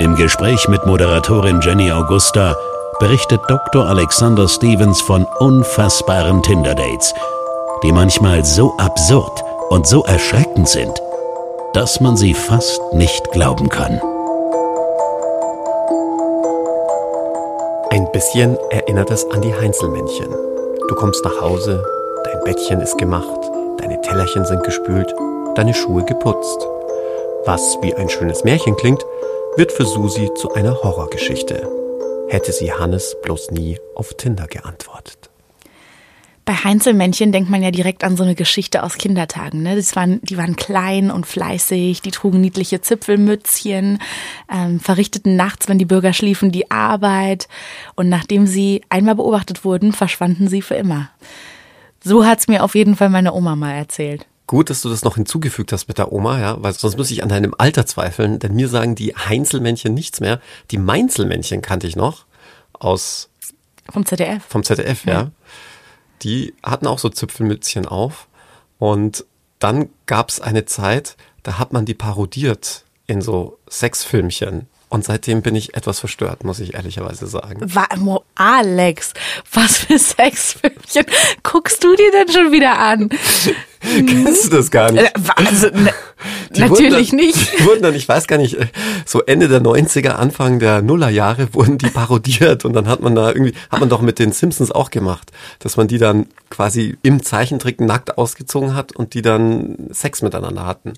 Im Gespräch mit Moderatorin Jenny Augusta berichtet Dr. Alexander Stevens von unfassbaren Tinder-Dates, die manchmal so absurd und so erschreckend sind, dass man sie fast nicht glauben kann. Ein bisschen erinnert es an die Heinzelmännchen. Du kommst nach Hause, dein Bettchen ist gemacht, deine Tellerchen sind gespült, deine Schuhe geputzt. Was wie ein schönes Märchen klingt, wird für Susi zu einer Horrorgeschichte. Hätte sie Hannes bloß nie auf Tinder geantwortet. Bei Heinzelmännchen denkt man ja direkt an so eine Geschichte aus Kindertagen. Ne? Das waren, die waren klein und fleißig, die trugen niedliche Zipfelmützchen, ähm, verrichteten nachts, wenn die Bürger schliefen, die Arbeit. Und nachdem sie einmal beobachtet wurden, verschwanden sie für immer. So hat's mir auf jeden Fall meine Oma mal erzählt. Gut, dass du das noch hinzugefügt hast mit der Oma, ja, weil sonst muss ich an deinem Alter zweifeln, denn mir sagen die Heinzelmännchen nichts mehr. Die Mainzelmännchen kannte ich noch aus vom ZDF. Vom ZDF, ja. ja. Die hatten auch so Zipfelmützchen auf und dann gab's eine Zeit, da hat man die parodiert in so Sexfilmchen. Und seitdem bin ich etwas verstört, muss ich ehrlicherweise sagen. Wa Alex, was für Sexfilmchen guckst du dir denn schon wieder an? Kennst du das gar nicht? Äh, also, ne, natürlich dann, nicht. Die wurden dann, ich weiß gar nicht, äh, so Ende der 90er, Anfang der Nullerjahre wurden die parodiert und dann hat man da irgendwie, hat man doch mit den Simpsons auch gemacht, dass man die dann quasi im Zeichentrick nackt ausgezogen hat und die dann Sex miteinander hatten.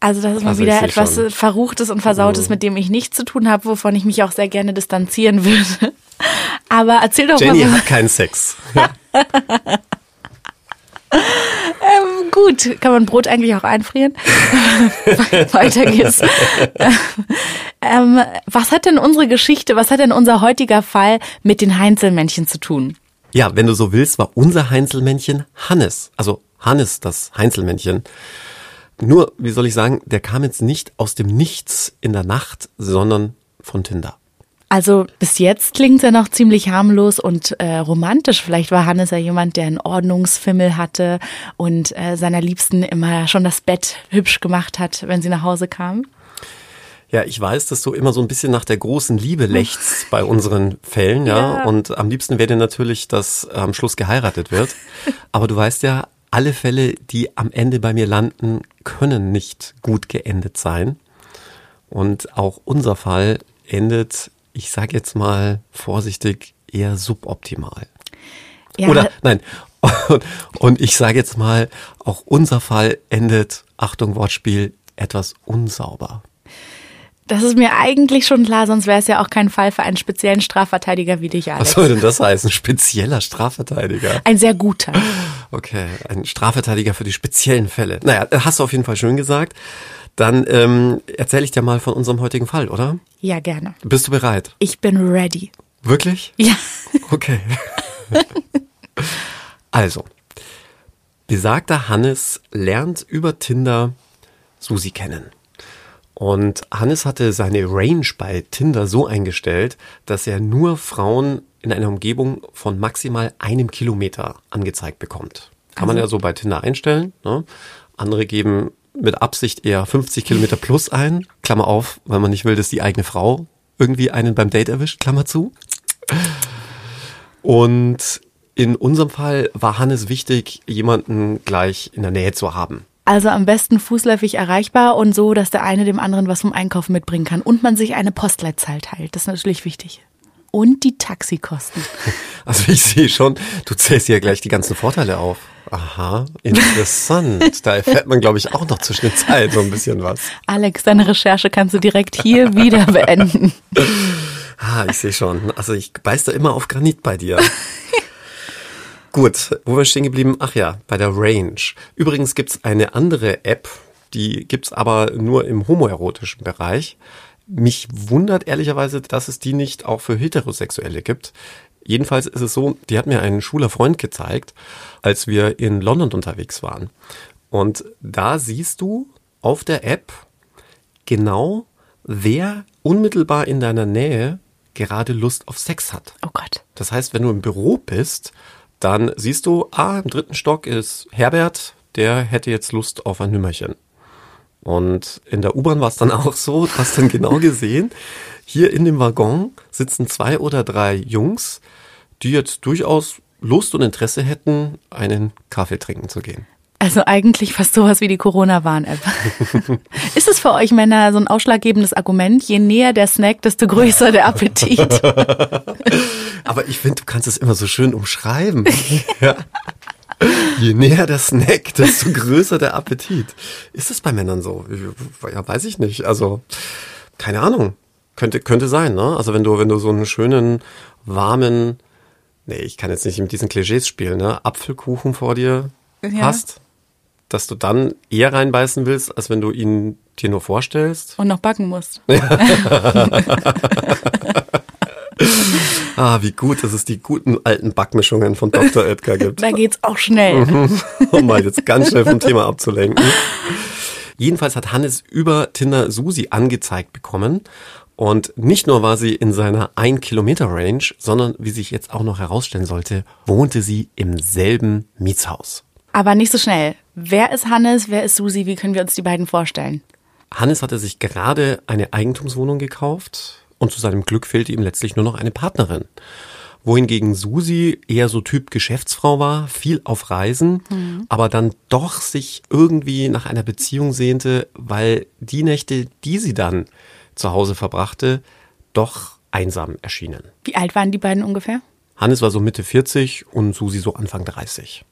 Also das ist mal also wieder etwas schon. Verruchtes und Versautes, mhm. mit dem ich nichts zu tun habe, wovon ich mich auch sehr gerne distanzieren würde. Aber erzähl doch Jenny mal. Jenny hat keinen Sex. ähm, gut, kann man Brot eigentlich auch einfrieren? Weiter geht's. ähm, was hat denn unsere Geschichte, was hat denn unser heutiger Fall mit den Heinzelmännchen zu tun? Ja, wenn du so willst, war unser Heinzelmännchen Hannes. Also Hannes, das Heinzelmännchen. Nur, wie soll ich sagen, der kam jetzt nicht aus dem Nichts in der Nacht, sondern von Tinder. Also bis jetzt klingt er noch ziemlich harmlos und äh, romantisch. Vielleicht war Hannes ja jemand, der einen Ordnungsfimmel hatte und äh, seiner Liebsten immer schon das Bett hübsch gemacht hat, wenn sie nach Hause kam. Ja, ich weiß, dass du immer so ein bisschen nach der großen Liebe lächst bei unseren Fällen, ja? ja. Und am liebsten wäre dir natürlich, dass am Schluss geheiratet wird. Aber du weißt ja, alle Fälle, die am Ende bei mir landen, können nicht gut geendet sein. Und auch unser Fall endet, ich sage jetzt mal vorsichtig, eher suboptimal. Ja. Oder nein, und, und ich sage jetzt mal, auch unser Fall endet, Achtung Wortspiel, etwas unsauber. Das ist mir eigentlich schon klar, sonst wäre es ja auch kein Fall für einen speziellen Strafverteidiger wie dich, Alex. Was soll denn das heißen? Spezieller Strafverteidiger? Ein sehr guter. Okay, ein Strafverteidiger für die speziellen Fälle. Naja, hast du auf jeden Fall schön gesagt. Dann ähm, erzähle ich dir mal von unserem heutigen Fall, oder? Ja, gerne. Bist du bereit? Ich bin ready. Wirklich? Ja. Okay. also, besagter Hannes lernt über Tinder Susi kennen. Und Hannes hatte seine Range bei Tinder so eingestellt, dass er nur Frauen in einer Umgebung von maximal einem Kilometer angezeigt bekommt. Kann also. man ja so bei Tinder einstellen. Ne? Andere geben mit Absicht eher 50 Kilometer plus ein, Klammer auf, weil man nicht will, dass die eigene Frau irgendwie einen beim Date erwischt, Klammer zu. Und in unserem Fall war Hannes wichtig, jemanden gleich in der Nähe zu haben. Also am besten fußläufig erreichbar und so, dass der eine dem anderen was vom Einkaufen mitbringen kann und man sich eine Postleitzahl teilt. Das ist natürlich wichtig. Und die Taxikosten. Also ich sehe schon, du zählst ja gleich die ganzen Vorteile auf. Aha, interessant. da erfährt man, glaube ich, auch noch zwischen den Zeilen so ein bisschen was. Alex, deine Recherche kannst du direkt hier wieder beenden. Ah, ich sehe schon. Also ich beiß da immer auf Granit bei dir. Gut, wo wir stehen geblieben? Ach ja, bei der Range. Übrigens gibt's eine andere App, die gibt's aber nur im homoerotischen Bereich. mich wundert ehrlicherweise, dass es die nicht auch für Heterosexuelle gibt. Jedenfalls ist es so, die hat mir ein schwuler Freund gezeigt, als wir in London unterwegs waren. Und da siehst du auf der App genau, wer unmittelbar in deiner Nähe gerade Lust auf Sex hat. Oh Gott. Das heißt, wenn du im Büro bist, dann siehst du, ah, im dritten Stock ist Herbert, der hätte jetzt Lust auf ein Nümmerchen. Und in der U-Bahn war es dann auch so, du hast dann genau gesehen, hier in dem Waggon sitzen zwei oder drei Jungs, die jetzt durchaus Lust und Interesse hätten, einen Kaffee trinken zu gehen. Also eigentlich fast sowas wie die Corona-Warn-App. Ist es für euch Männer so ein ausschlaggebendes Argument? Je näher der Snack, desto größer der Appetit. Aber ich finde, du kannst es immer so schön umschreiben. ja. Je näher der Snack, desto größer der Appetit. Ist es bei Männern so? Ja, weiß ich nicht. Also, keine Ahnung. Könnte, könnte sein, ne? Also wenn du, wenn du so einen schönen, warmen, nee, ich kann jetzt nicht mit diesen Klischees spielen, ne? Apfelkuchen vor dir ja. hast, dass du dann eher reinbeißen willst, als wenn du ihn dir nur vorstellst. Und noch backen musst. ah, wie gut, dass es die guten alten Backmischungen von Dr. Edgar gibt. Da geht's auch schnell. Mhm. um mal jetzt ganz schnell vom Thema abzulenken. Jedenfalls hat Hannes über Tinder Susi angezeigt bekommen. Und nicht nur war sie in seiner 1 Kilometer Range, sondern wie sich jetzt auch noch herausstellen sollte, wohnte sie im selben Mietshaus. Aber nicht so schnell. Wer ist Hannes? Wer ist Susi? Wie können wir uns die beiden vorstellen? Hannes hatte sich gerade eine Eigentumswohnung gekauft und zu seinem Glück fehlte ihm letztlich nur noch eine Partnerin. Wohingegen Susi eher so Typ Geschäftsfrau war, viel auf Reisen, mhm. aber dann doch sich irgendwie nach einer Beziehung sehnte, weil die Nächte, die sie dann zu Hause verbrachte, doch einsam erschienen. Wie alt waren die beiden ungefähr? Hannes war so Mitte 40 und Susi so Anfang 30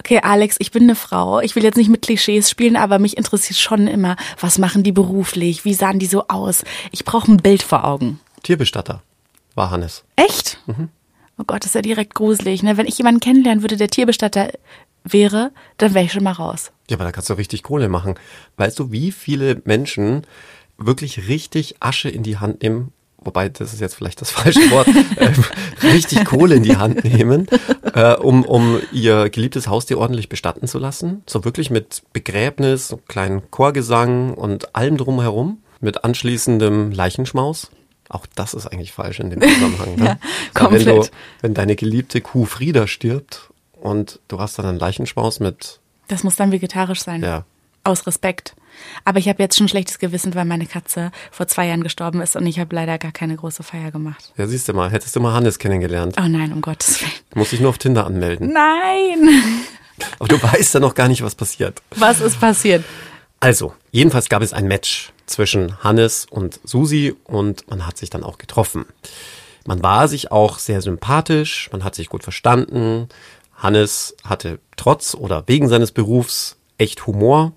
okay, Alex, ich bin eine Frau. Ich will jetzt nicht mit Klischees spielen, aber mich interessiert schon immer, was machen die beruflich? Wie sahen die so aus? Ich brauche ein Bild vor Augen. Tierbestatter war Hannes. Echt? Mhm. Oh Gott, das ist ja direkt gruselig. Ne? Wenn ich jemanden kennenlernen würde, der Tierbestatter wäre, dann wäre ich schon mal raus. Ja, aber da kannst du richtig Kohle machen. Weißt du, wie viele Menschen wirklich richtig Asche in die Hand nehmen, wobei das ist jetzt vielleicht das falsche Wort, äh, richtig Kohle in die Hand nehmen, äh, um, um ihr geliebtes Haustier ordentlich bestatten zu lassen. So wirklich mit Begräbnis, kleinen Chorgesang und allem drumherum, mit anschließendem Leichenschmaus. Auch das ist eigentlich falsch in dem Zusammenhang. Ne? ja, komplett. Wenn, du, wenn deine geliebte Kuh Frieda stirbt und du hast dann einen Leichenschmaus mit. Das muss dann vegetarisch sein. Ja. Aus Respekt. Aber ich habe jetzt schon schlechtes Gewissen, weil meine Katze vor zwei Jahren gestorben ist und ich habe leider gar keine große Feier gemacht. Ja, siehst du mal, hättest du mal Hannes kennengelernt. Oh nein, um Gottes Willen. Muss ich nur auf Tinder anmelden. Nein! Aber du weißt ja noch gar nicht, was passiert. Was ist passiert? Also, jedenfalls gab es ein Match zwischen Hannes und Susi und man hat sich dann auch getroffen. Man war sich auch sehr sympathisch, man hat sich gut verstanden. Hannes hatte trotz oder wegen seines Berufs echt Humor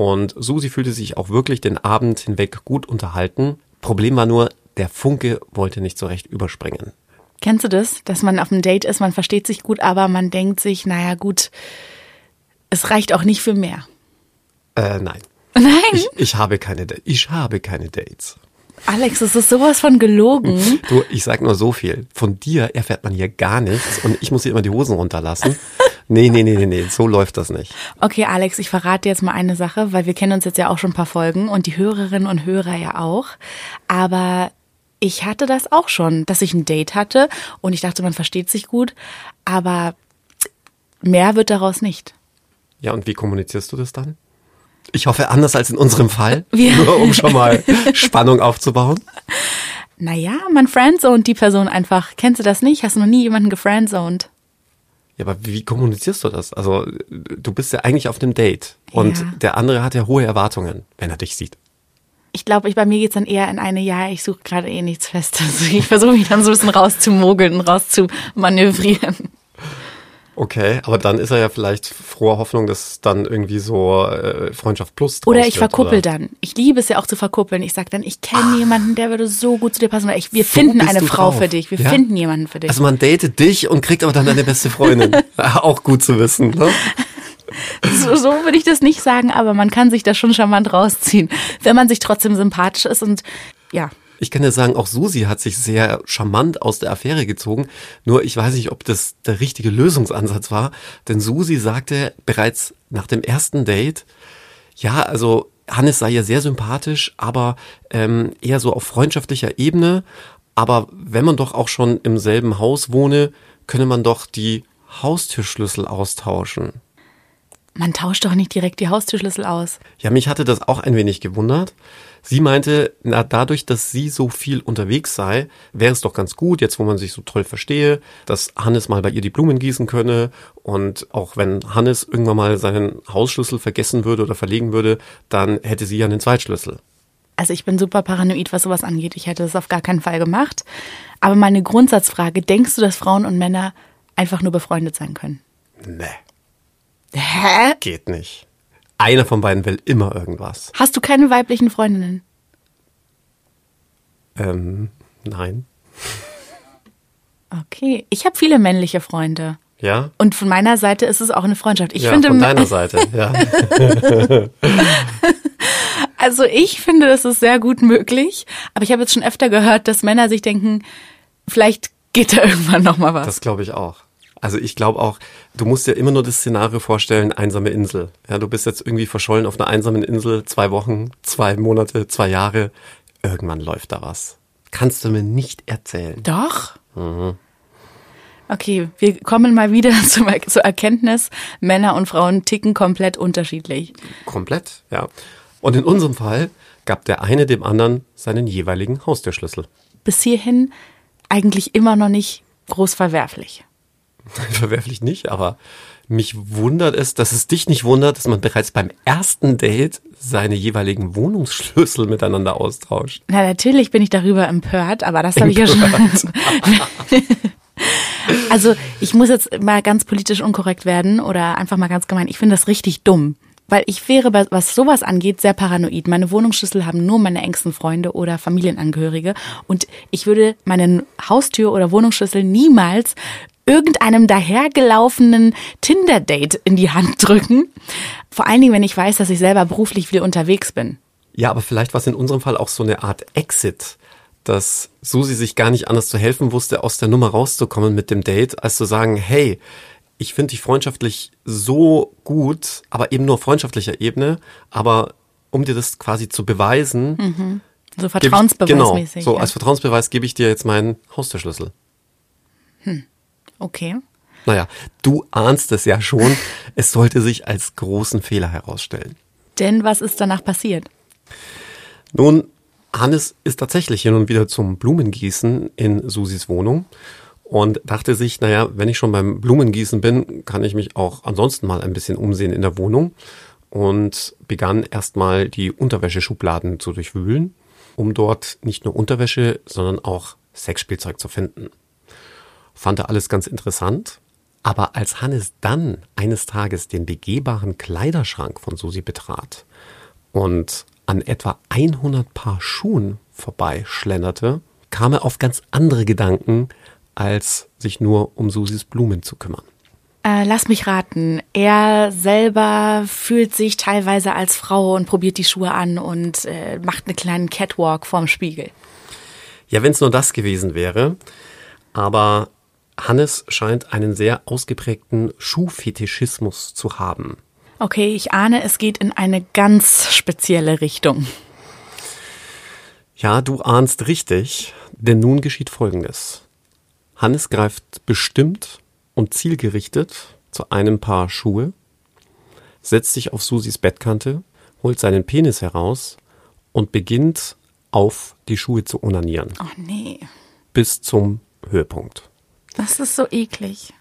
und Susi fühlte sich auch wirklich den Abend hinweg gut unterhalten. Problem war nur, der Funke wollte nicht so recht überspringen. Kennst du das, dass man auf einem Date ist, man versteht sich gut, aber man denkt sich, naja gut, es reicht auch nicht für mehr. Äh, nein. Nein? Ich, ich habe keine, ich habe keine Dates. Alex, es ist sowas von gelogen. Du, ich sag nur so viel. Von dir erfährt man hier gar nichts und ich muss hier immer die Hosen runterlassen. Nee, nee, nee, nee, nee, so läuft das nicht. Okay, Alex, ich verrate dir jetzt mal eine Sache, weil wir kennen uns jetzt ja auch schon ein paar Folgen und die Hörerinnen und Hörer ja auch. Aber ich hatte das auch schon, dass ich ein Date hatte und ich dachte, man versteht sich gut, aber mehr wird daraus nicht. Ja, und wie kommunizierst du das dann? Ich hoffe anders als in unserem Fall, Wir nur um schon mal Spannung aufzubauen. Naja, man friendzoned die Person einfach. Kennst du das nicht? Hast du noch nie jemanden gefriendzoned? Ja, aber wie kommunizierst du das? Also, du bist ja eigentlich auf dem Date und Ja. der andere hat ja hohe Erwartungen, wenn er dich sieht. Ich glaube, ich, bei mir geht's dann eher in eine, ja, ich suche gerade eh nichts Festes. Ich versuche mich dann so ein bisschen rauszumogeln rauszumanövrieren. Okay, aber dann ist er ja vielleicht froher Hoffnung, dass dann irgendwie so äh, Freundschaft plus Oder ich wird, verkuppel oder? dann. Ich liebe es ja auch zu verkuppeln. Ich sage dann, ich kenne jemanden, der würde so gut zu dir passen. Ich, wir So finden eine Frau drauf. für dich. Wir Ja? finden jemanden für dich. Also man datet dich und kriegt aber dann deine beste Freundin. Auch gut zu wissen, ne? so, so würde ich das nicht sagen, aber man kann sich da schon charmant rausziehen, wenn man sich trotzdem sympathisch ist und ja. Ich kann ja sagen, auch Susi hat sich sehr charmant aus der Affäre gezogen. Nur ich weiß nicht, ob das der richtige Lösungsansatz war. Denn Susi sagte bereits nach dem ersten Date, ja, also Hannes sei ja sehr sympathisch, aber ähm, eher so auf freundschaftlicher Ebene. Aber wenn man doch auch schon im selben Haus wohne, könne man doch die Haustürschlüssel austauschen. Man tauscht doch nicht direkt die Haustürschlüssel aus. Ja, mich hatte das auch ein wenig gewundert. Sie meinte, na, dadurch, dass sie so viel unterwegs sei, wäre es doch ganz gut, jetzt wo man sich so toll verstehe, dass Hannes mal bei ihr die Blumen gießen könne und auch wenn Hannes irgendwann mal seinen Hausschlüssel vergessen würde oder verlegen würde, dann hätte sie ja einen Zweitschlüssel. Also ich bin super paranoid, was sowas angeht. Ich hätte das auf gar keinen Fall gemacht. Aber meine Grundsatzfrage, denkst du, dass Frauen und Männer einfach nur befreundet sein können? Nee, Hä? geht nicht. Einer von beiden will immer irgendwas. Hast du keine weiblichen Freundinnen? Ähm, nein. Okay. Ich habe viele männliche Freunde. Ja? Und von meiner Seite ist es auch eine Freundschaft. Ich ja, finde, von deiner Seite, ja. also ich finde, das ist sehr gut möglich. Aber ich habe jetzt schon öfter gehört, dass Männer sich denken, vielleicht geht da irgendwann noch mal was. Das glaube ich auch. Also ich glaube auch, du musst dir immer nur das Szenario vorstellen, einsame Insel. Ja, du bist jetzt irgendwie verschollen auf einer einsamen Insel, zwei Wochen, zwei Monate, zwei Jahre. Irgendwann läuft da was. Kannst du mir nicht erzählen. Doch. Okay, wir kommen mal wieder zum, zur Erkenntnis, Männer und Frauen ticken komplett unterschiedlich. Komplett, ja. Und in unserem Fall gab der eine dem anderen seinen jeweiligen Haustürschlüssel. Bis hierhin eigentlich immer noch nicht groß verwerflich. Verwerflich nicht, aber mich wundert es, dass es dich nicht wundert, dass man bereits beim ersten Date seine jeweiligen Wohnungsschlüssel miteinander austauscht. Na, natürlich bin ich darüber empört, aber das habe ich ja schon. also, ich muss jetzt mal ganz politisch unkorrekt werden oder einfach mal ganz gemein. Ich finde das richtig dumm. Weil ich wäre, was sowas angeht, sehr paranoid. Meine Wohnungsschlüssel haben nur meine engsten Freunde oder Familienangehörige. Und ich würde meinen Haustür- oder Wohnungsschlüssel niemals irgendeinem dahergelaufenen Tinder-Date in die Hand drücken. Vor allen Dingen, wenn ich weiß, dass ich selber beruflich viel unterwegs bin. Ja, aber vielleicht war es in unserem Fall auch so eine Art Exit, dass Susi sich gar nicht anders zu helfen wusste, aus der Nummer rauszukommen mit dem Date, als zu sagen, hey, ich finde dich freundschaftlich so gut, aber eben nur auf freundschaftlicher Ebene, aber um dir das quasi zu beweisen, So gebe ich, vertrauensbeweismäßig. genau, so ja. als Vertrauensbeweis gebe ich dir jetzt meinen Haustürschlüssel. Okay. Naja, du ahnst es ja schon, es sollte sich als großen Fehler herausstellen. Denn was ist danach passiert? Nun, Hannes ist tatsächlich hin und wieder zum Blumengießen in Susis Wohnung und dachte sich, naja, wenn ich schon beim Blumengießen bin, kann ich mich auch ansonsten mal ein bisschen umsehen in der Wohnung und begann erstmal die Unterwäscheschubladen zu durchwühlen, um dort nicht nur Unterwäsche, sondern auch Sexspielzeug zu finden. Fand er alles ganz interessant, aber als Hannes dann eines Tages den begehbaren Kleiderschrank von Susi betrat und an etwa 100 Paar Schuhen vorbeischlenderte, kam er auf ganz andere Gedanken, als sich nur um Susis Blumen zu kümmern. Äh, lass mich raten. Er selber fühlt sich teilweise als Frau und probiert die Schuhe an und äh, macht einen kleinen Catwalk vorm Spiegel. Ja, wenn es nur das gewesen wäre, aber Hannes scheint einen sehr ausgeprägten Schuhfetischismus zu haben. Okay, ich ahne, es geht in eine ganz spezielle Richtung. Ja, du ahnst richtig, denn nun geschieht Folgendes. Hannes greift bestimmt und zielgerichtet zu einem Paar Schuhe, setzt sich auf Susis Bettkante, holt seinen Penis heraus und beginnt auf die Schuhe zu onanieren. Oh nee, Bis zum Höhepunkt. Das ist so eklig.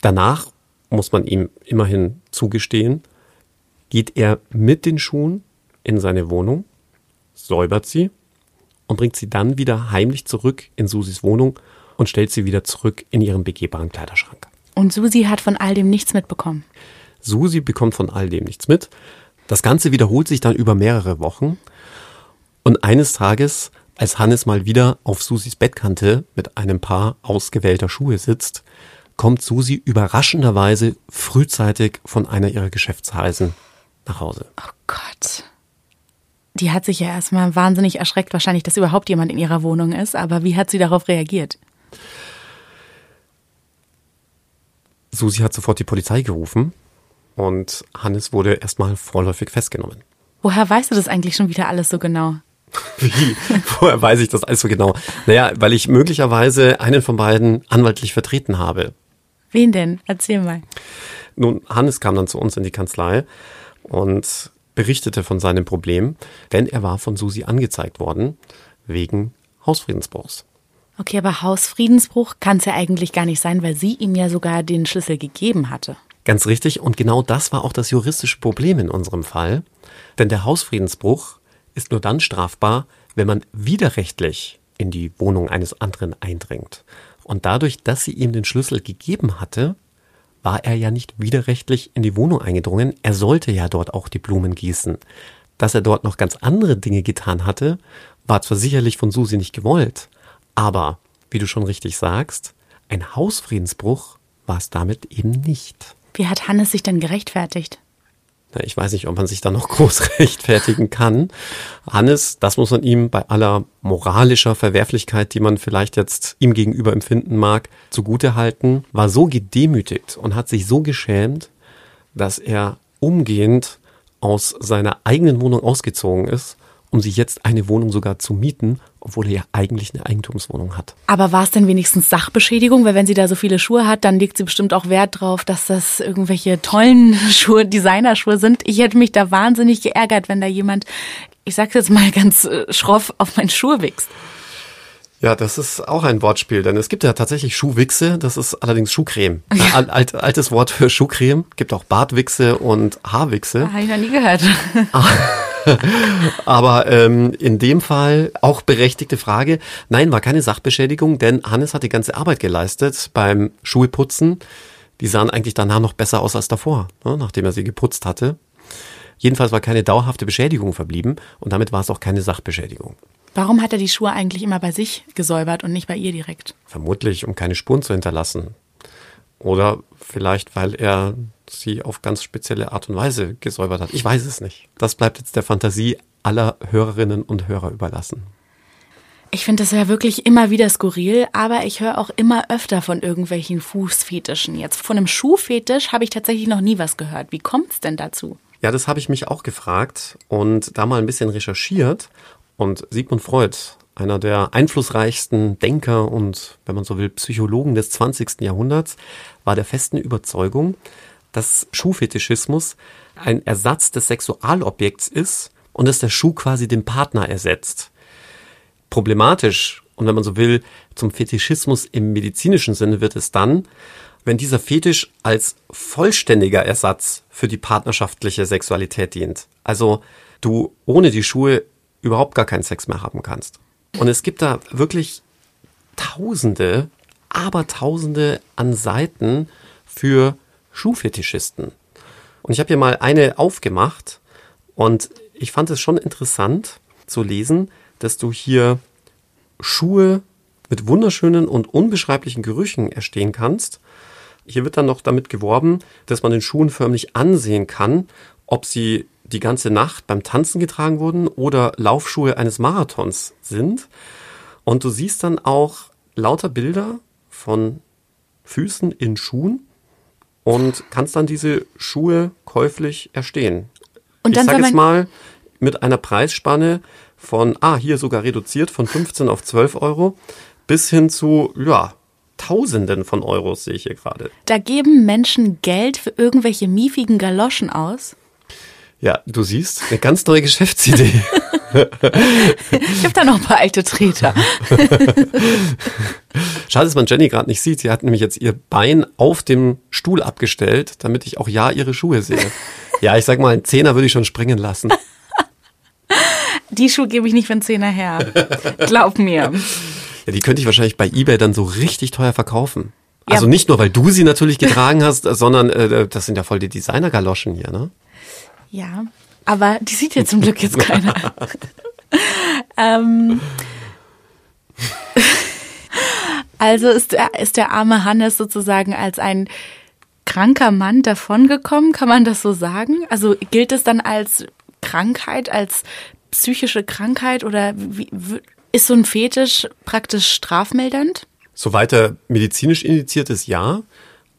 Danach muss man ihm immerhin zugestehen, geht er mit den Schuhen in seine Wohnung, säubert sie und bringt sie dann wieder heimlich zurück in Susis Wohnung und stellt sie wieder zurück in ihren begehbaren Kleiderschrank. Und Susi hat von all dem nichts mitbekommen. Susi bekommt von all dem nichts mit. Das Ganze wiederholt sich dann über mehrere Wochen. Und eines Tages, als Hannes mal wieder auf Susis Bettkante mit einem Paar ausgewählter Schuhe sitzt, kommt Susi überraschenderweise frühzeitig von einer ihrer Geschäftsreisen nach Hause. Oh Gott. Die hat sich ja erstmal wahnsinnig erschreckt, wahrscheinlich, dass überhaupt jemand in ihrer Wohnung ist. Aber wie hat sie darauf reagiert? Susi hat sofort die Polizei gerufen und Hannes wurde erstmal vorläufig festgenommen. Woher weißt du das eigentlich schon wieder alles so genau? Wie? Woher weiß ich das alles so genau? Naja, weil ich möglicherweise einen von beiden anwaltlich vertreten habe. Wen denn? Erzähl mal. Nun, Hannes kam dann zu uns in die Kanzlei und berichtete von seinem Problem, denn er war von Susi angezeigt worden wegen Hausfriedensbruchs. Okay, aber Hausfriedensbruch kann es ja eigentlich gar nicht sein, weil sie ihm ja sogar den Schlüssel gegeben hatte. Ganz richtig, und genau das war auch das juristische Problem in unserem Fall. Denn der Hausfriedensbruch ist nur dann strafbar, wenn man widerrechtlich in die Wohnung eines anderen eindringt. Und dadurch, dass sie ihm den Schlüssel gegeben hatte, war er ja nicht widerrechtlich in die Wohnung eingedrungen. Er sollte ja dort auch die Blumen gießen. Dass er dort noch ganz andere Dinge getan hatte, war zwar sicherlich von Susi nicht gewollt, aber, wie du schon richtig sagst, ein Hausfriedensbruch war es damit eben nicht. Wie hat Hannes sich denn gerechtfertigt? Ich weiß nicht, ob man sich da noch groß rechtfertigen kann. Hannes, das muss man ihm bei aller moralischer Verwerflichkeit, die man vielleicht jetzt ihm gegenüber empfinden mag, zugute halten, war so gedemütigt und hat sich so geschämt, dass er umgehend aus seiner eigenen Wohnung ausgezogen ist um sich jetzt eine Wohnung sogar zu mieten, obwohl er ja eigentlich eine Eigentumswohnung hat. Aber war es denn wenigstens Sachbeschädigung? Weil wenn sie da so viele Schuhe hat, dann legt sie bestimmt auch Wert drauf, dass das irgendwelche tollen Schuhe, Designerschuhe sind. Ich hätte mich da wahnsinnig geärgert, wenn da jemand, ich sag's jetzt mal ganz äh, schroff, auf meine Schuhe wächst. Ja, das ist auch ein Wortspiel, denn es gibt ja tatsächlich Schuhwichse, das ist allerdings Schuhcreme. Ja. Alt, altes Wort für Schuhcreme, gibt auch Bartwichse und Haarwichse. Habe ich noch nie gehört. Aber ähm, in dem Fall auch berechtigte Frage. Nein, war keine Sachbeschädigung, denn Hannes hat die ganze Arbeit geleistet beim Schuheputzen. Die sahen eigentlich danach noch besser aus als davor, ne, nachdem er sie geputzt hatte. Jedenfalls war keine dauerhafte Beschädigung verblieben und damit war es auch keine Sachbeschädigung. Warum hat er die Schuhe eigentlich immer bei sich gesäubert und nicht bei ihr direkt? Vermutlich, um keine Spuren zu hinterlassen. Oder vielleicht, weil er sie auf ganz spezielle Art und Weise gesäubert hat. Ich weiß es nicht. Das bleibt jetzt der Fantasie aller Hörerinnen und Hörer überlassen. Ich finde das ja wirklich immer wieder skurril, aber ich höre auch immer öfter von irgendwelchen Fußfetischen. Jetzt von einem Schuhfetisch habe ich tatsächlich noch nie was gehört. Wie kommt es denn dazu? Ja, das habe ich mich auch gefragt und da mal ein bisschen recherchiert. Und Sigmund Freud, einer der einflussreichsten Denker und, wenn man so will, Psychologen des 20. Jahrhunderts, war der festen Überzeugung, dass Schuhfetischismus ein Ersatz des Sexualobjekts ist und dass der Schuh quasi den Partner ersetzt. Problematisch und wenn man so will, zum Fetischismus im medizinischen Sinne wird es dann, wenn dieser Fetisch als vollständiger Ersatz für die partnerschaftliche Sexualität dient. Also du ohne die Schuhe überhaupt gar keinen Sex mehr haben kannst. Und es gibt da wirklich Tausende, aber Tausende an Seiten für Schuhfetischisten. Und ich habe hier mal eine aufgemacht und ich fand es schon interessant zu lesen, dass du hier Schuhe mit wunderschönen und unbeschreiblichen Gerüchen erstehen kannst. Hier wird dann noch damit geworben, dass man den Schuhen förmlich ansehen kann, ob sie die ganze Nacht beim Tanzen getragen wurden oder Laufschuhe eines Marathons sind. Und du siehst dann auch lauter Bilder von Füßen in Schuhen und kannst dann diese Schuhe käuflich erstehen. Und dann ich sag jetzt mal mit einer Preisspanne von, ah, hier sogar reduziert von 15 auf 12 Euro bis hin zu, ja, Tausenden von Euros sehe ich hier gerade. Da geben Menschen Geld für irgendwelche miefigen Galoschen aus? Ja, du siehst, eine ganz neue Geschäftsidee. ich habe da noch ein paar alte Treter. Schade, dass man Jenny gerade nicht sieht. Sie hat nämlich jetzt ihr Bein auf dem Stuhl abgestellt, damit ich auch ja ihre Schuhe sehe. Ja, ich sag mal, einen Zehner würde ich schon springen lassen. Die Schuhe gebe ich nicht für einen Zehner her. Glaub mir. Ja, die könnte ich wahrscheinlich bei eBay dann so richtig teuer verkaufen. Ja. Also nicht nur, weil du sie natürlich getragen hast, sondern äh, das sind ja voll die Designer-Galoschen hier, ne? Ja, aber die sieht ja zum Glück jetzt keiner. ähm, also ist der, ist der arme Hannes sozusagen als ein kranker Mann davongekommen, kann man das so sagen? Also gilt es dann als Krankheit, als psychische Krankheit oder wie, ist so ein Fetisch praktisch strafmildernd? Soweit er medizinisch indiziert ist, ja.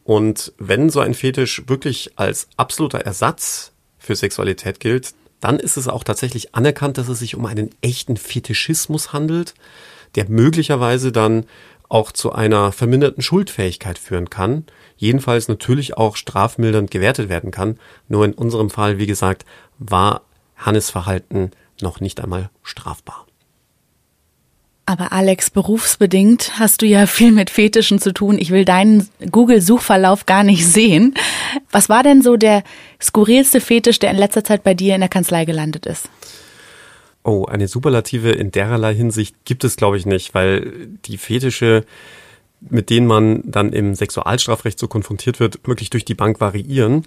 Und wenn so ein Fetisch wirklich als absoluter Ersatz für Sexualität gilt, dann ist es auch tatsächlich anerkannt, dass es sich um einen echten Fetischismus handelt, der möglicherweise dann auch zu einer verminderten Schuldfähigkeit führen kann, jedenfalls natürlich auch strafmildernd gewertet werden kann. Nur in unserem Fall, wie gesagt, war Hannes Verhalten noch nicht einmal strafbar. Aber Alex, berufsbedingt hast du ja viel mit Fetischen zu tun. Ich will deinen Google-Suchverlauf gar nicht sehen. Was war denn so der skurrilste Fetisch, der in letzter Zeit bei dir in der Kanzlei gelandet ist? Oh, eine Superlative in dererlei Hinsicht gibt es, glaube ich, nicht, weil die Fetische, mit denen man dann im Sexualstrafrecht so konfrontiert wird, wirklich durch die Bank variieren.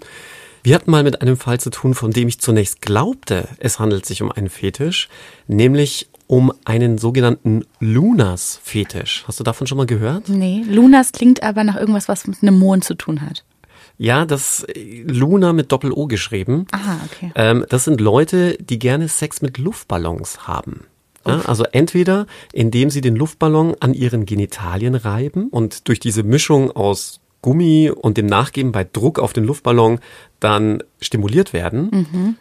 Wir hatten mal mit einem Fall zu tun, von dem ich zunächst glaubte, es handelt sich um einen Fetisch, nämlich um einen sogenannten Lunas-Fetisch. Hast du davon schon mal gehört? Nee, Lunas klingt aber nach irgendwas, was mit einem Mond zu tun hat. Ja, das Luna mit Doppel-O geschrieben. Aha, okay. Ähm, das sind Leute, die gerne Sex mit Luftballons haben. Ja, also entweder indem sie den Luftballon an ihren Genitalien reiben und durch diese Mischung aus Gummi und dem Nachgeben bei Druck auf den Luftballon dann stimuliert werden. Mhm.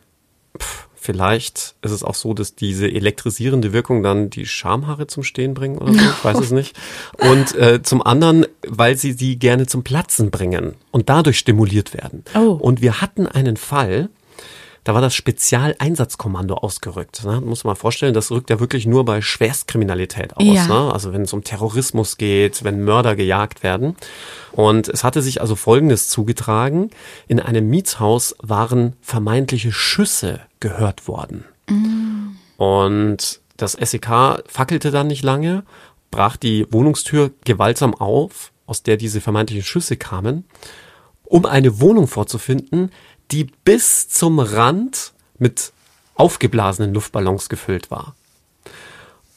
Pff, Vielleicht ist es auch so, dass diese elektrisierende Wirkung dann die Schamhaare zum Stehen bringen oder so, ich weiß es nicht. Und äh, zum anderen, weil sie sie gerne zum Platzen bringen und dadurch stimuliert werden. Oh. Und wir hatten einen Fall, da war das Spezialeinsatzkommando ausgerückt. Ne? Muss man mal vorstellen, das rückt ja wirklich nur bei Schwerstkriminalität aus. Ja. Ne? Also wenn es um Terrorismus geht, wenn Mörder gejagt werden. Und es hatte sich also Folgendes zugetragen. In einem Mietshaus waren vermeintliche Schüsse gehört worden. Mm. Und das SEK fackelte dann nicht lange, brach die Wohnungstür gewaltsam auf, aus der diese vermeintlichen Schüsse kamen, um eine Wohnung vorzufinden, die bis zum Rand mit aufgeblasenen Luftballons gefüllt war.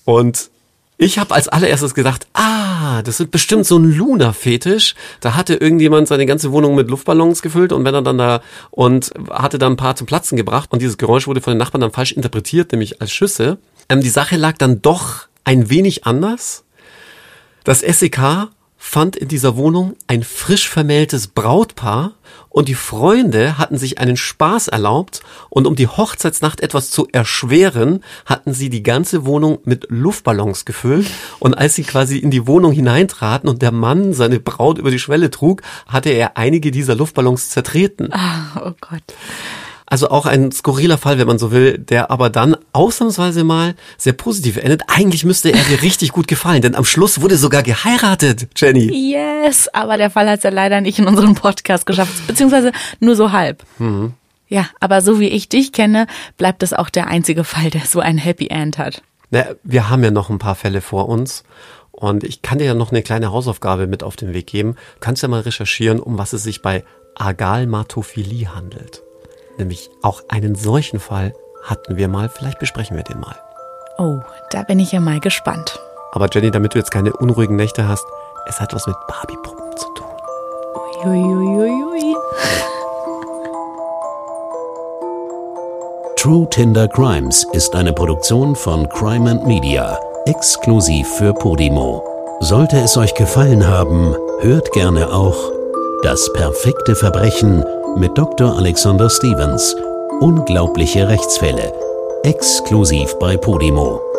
Und ich habe als allererstes gedacht, ah, das ist bestimmt so ein Luna-Fetisch. Da hatte irgendjemand seine ganze Wohnung mit Luftballons gefüllt und wenn er dann da und hatte dann ein paar zum Platzen gebracht und dieses Geräusch wurde von den Nachbarn dann falsch interpretiert, nämlich als Schüsse. Ähm, die Sache lag dann doch ein wenig anders. Das SEK fand in dieser Wohnung ein frisch vermähltes Brautpaar und die Freunde hatten sich einen Spaß erlaubt und um die Hochzeitsnacht etwas zu erschweren, hatten sie die ganze Wohnung mit Luftballons gefüllt und als sie quasi in die Wohnung hineintraten und der Mann seine Braut über die Schwelle trug, hatte er einige dieser Luftballons zertreten. Ah, oh Gott. Also auch ein skurriler Fall, wenn man so will, der aber dann ausnahmsweise mal sehr positiv endet. Eigentlich müsste er dir richtig gut gefallen, denn am Schluss wurde sogar geheiratet, Jenny. Yes, aber der Fall hat es ja leider nicht in unserem Podcast geschafft, beziehungsweise nur so halb. Mhm. Ja, aber so wie ich dich kenne, bleibt es auch der einzige Fall, der so ein Happy End hat. Na, wir haben ja noch ein paar Fälle vor uns. Und ich kann dir ja noch eine kleine Hausaufgabe mit auf den Weg geben. Du kannst ja mal recherchieren, um was es sich bei Agalmatophilie handelt. Nämlich auch einen solchen Fall hatten wir mal. Vielleicht besprechen wir den mal. Oh, da bin ich ja mal gespannt. Aber Jenny, damit du jetzt keine unruhigen Nächte hast, es hat was mit Barbie-Puppen zu tun. Uiuiuiui. True Tinder Crimes ist eine Produktion von Crime and Media, exklusiv für Podimo. Sollte es euch gefallen haben, hört gerne auch Das perfekte Verbrechen mit Dr. Alexander Stevens. Unglaubliche Rechtsfälle. Exklusiv bei Podimo.